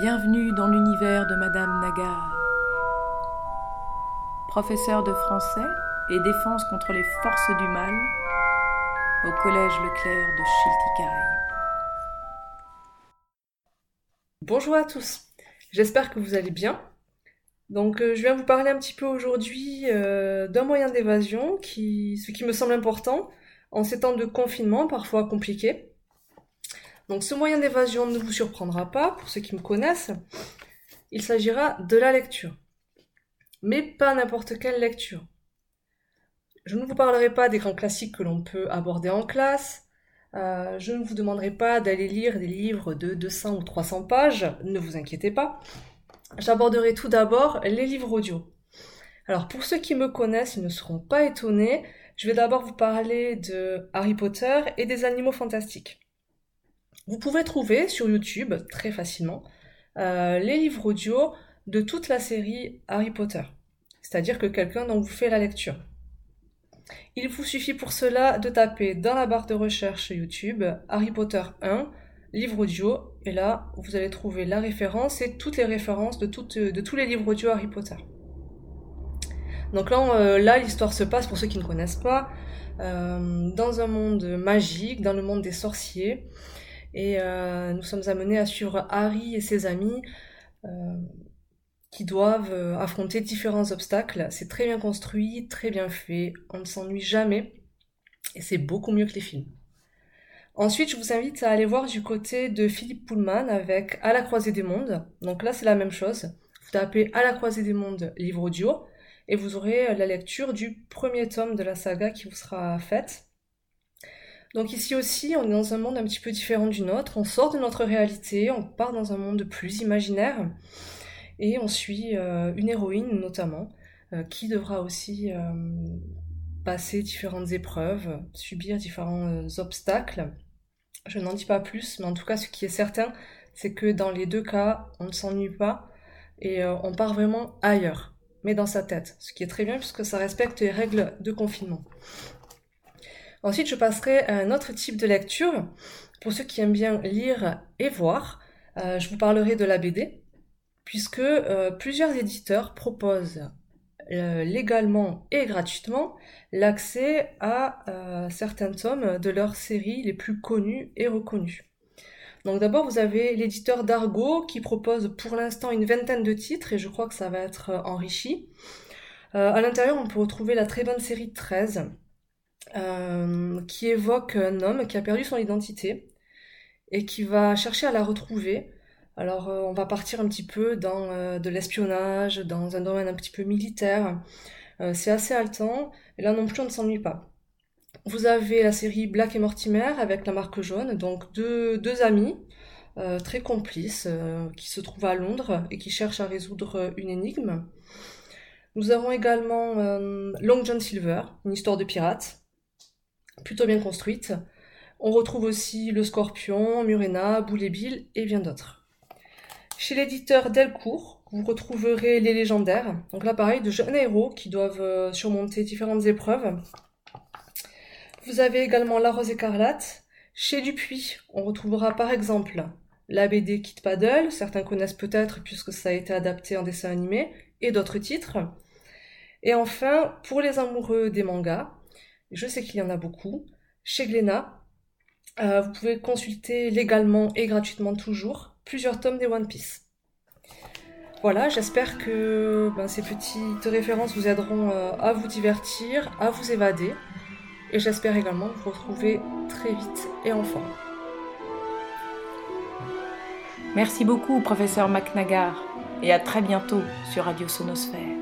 Bienvenue dans l'univers de Madame Nagar. Professeur de français et défense contre les forces du mal au Collège Leclerc de Chiltikai. Bonjour à tous, j'espère que vous allez bien. Donc euh, je viens vous parler un petit peu aujourd'hui euh, d'un moyen d'évasion, ce qui me semble important en ces temps de confinement parfois compliqués. Donc ce moyen d'évasion ne vous surprendra pas, pour ceux qui me connaissent. Il s'agira de la lecture. Mais pas n'importe quelle lecture. Je ne vous parlerai pas des grands classiques que l'on peut aborder en classe. Euh, je ne vous demanderai pas d'aller lire des livres de 200 ou 300 pages, ne vous inquiétez pas. J'aborderai tout d'abord les livres audio. Alors pour ceux qui me connaissent, ils ne seront pas étonnés, je vais d'abord vous parler de Harry Potter et des animaux fantastiques. Vous pouvez trouver sur YouTube très facilement euh, les livres audio de toute la série Harry Potter. C'est-à-dire que quelqu'un dont vous fait la lecture. Il vous suffit pour cela de taper dans la barre de recherche YouTube Harry Potter 1, livre audio, et là vous allez trouver la référence et toutes les références de, de tous les livres audio Harry Potter. Donc là, euh, là l'histoire se passe, pour ceux qui ne connaissent pas, euh, dans un monde magique, dans le monde des sorciers. Et euh, nous sommes amenés à suivre Harry et ses amis euh, qui doivent euh, affronter différents obstacles. C'est très bien construit, très bien fait, on ne s'ennuie jamais et c'est beaucoup mieux que les films. Ensuite, je vous invite à aller voir du côté de Philippe Pullman avec À la croisée des mondes. Donc là, c'est la même chose. Vous tapez À la croisée des mondes, livre audio, et vous aurez la lecture du premier tome de la saga qui vous sera faite. Donc ici aussi, on est dans un monde un petit peu différent du nôtre. On sort de notre réalité, on part dans un monde plus imaginaire et on suit euh, une héroïne notamment euh, qui devra aussi euh, passer différentes épreuves, subir différents obstacles. Je n'en dis pas plus, mais en tout cas, ce qui est certain, c'est que dans les deux cas, on ne s'ennuie pas et on part vraiment ailleurs, mais dans sa tête, ce qui est très bien puisque ça respecte les règles de confinement. Ensuite, je passerai à un autre type de lecture. Pour ceux qui aiment bien lire et voir, euh, je vous parlerai de la BD, puisque euh, plusieurs éditeurs proposent euh, légalement et gratuitement l'accès à certains tomes de leurs séries les plus connues et reconnues. Donc d'abord, vous avez l'éditeur Dargo qui propose pour l'instant une vingtaine de titres et je crois que ça va être enrichi. à l'intérieur, on peut retrouver la très bonne série 13 euh, qui évoque un homme qui a perdu son identité et qui va chercher à la retrouver. Alors euh, on va partir un petit peu dans euh, de l'espionnage, dans un domaine un petit peu militaire. c'est assez haletant, et là non plus on ne s'ennuie pas. Vous avez la série Black et Mortimer avec la marque jaune, donc deux, deux amis très complices qui se trouvent à Londres et qui cherchent à résoudre une énigme. Nous avons également Long John Silver, une histoire de pirate, plutôt bien construite. On retrouve aussi Le Scorpion, Murena, Boulet Bill et bien d'autres. Chez l'éditeur Delcourt, vous retrouverez les légendaires. Donc là, pareil, de jeunes héros qui doivent euh, surmonter différentes épreuves. Vous avez également La Rose écarlate. Chez Dupuis, on retrouvera par exemple la BD Kit Paddle, certains connaissent peut-être puisque ça a été adapté en dessin animé, et d'autres titres. Et enfin, pour les amoureux des mangas, je sais qu'il y en a beaucoup. Chez Glénat, euh, vous pouvez consulter légalement et gratuitement toujours plusieurs tomes des One Piece. Voilà, j'espère que ben, ces petites références vous aideront euh, à vous divertir, à vous évader. Et j'espère également vous retrouver très vite et en forme. Merci beaucoup, professeur McNagar, et à très bientôt sur Radio Sonosphère.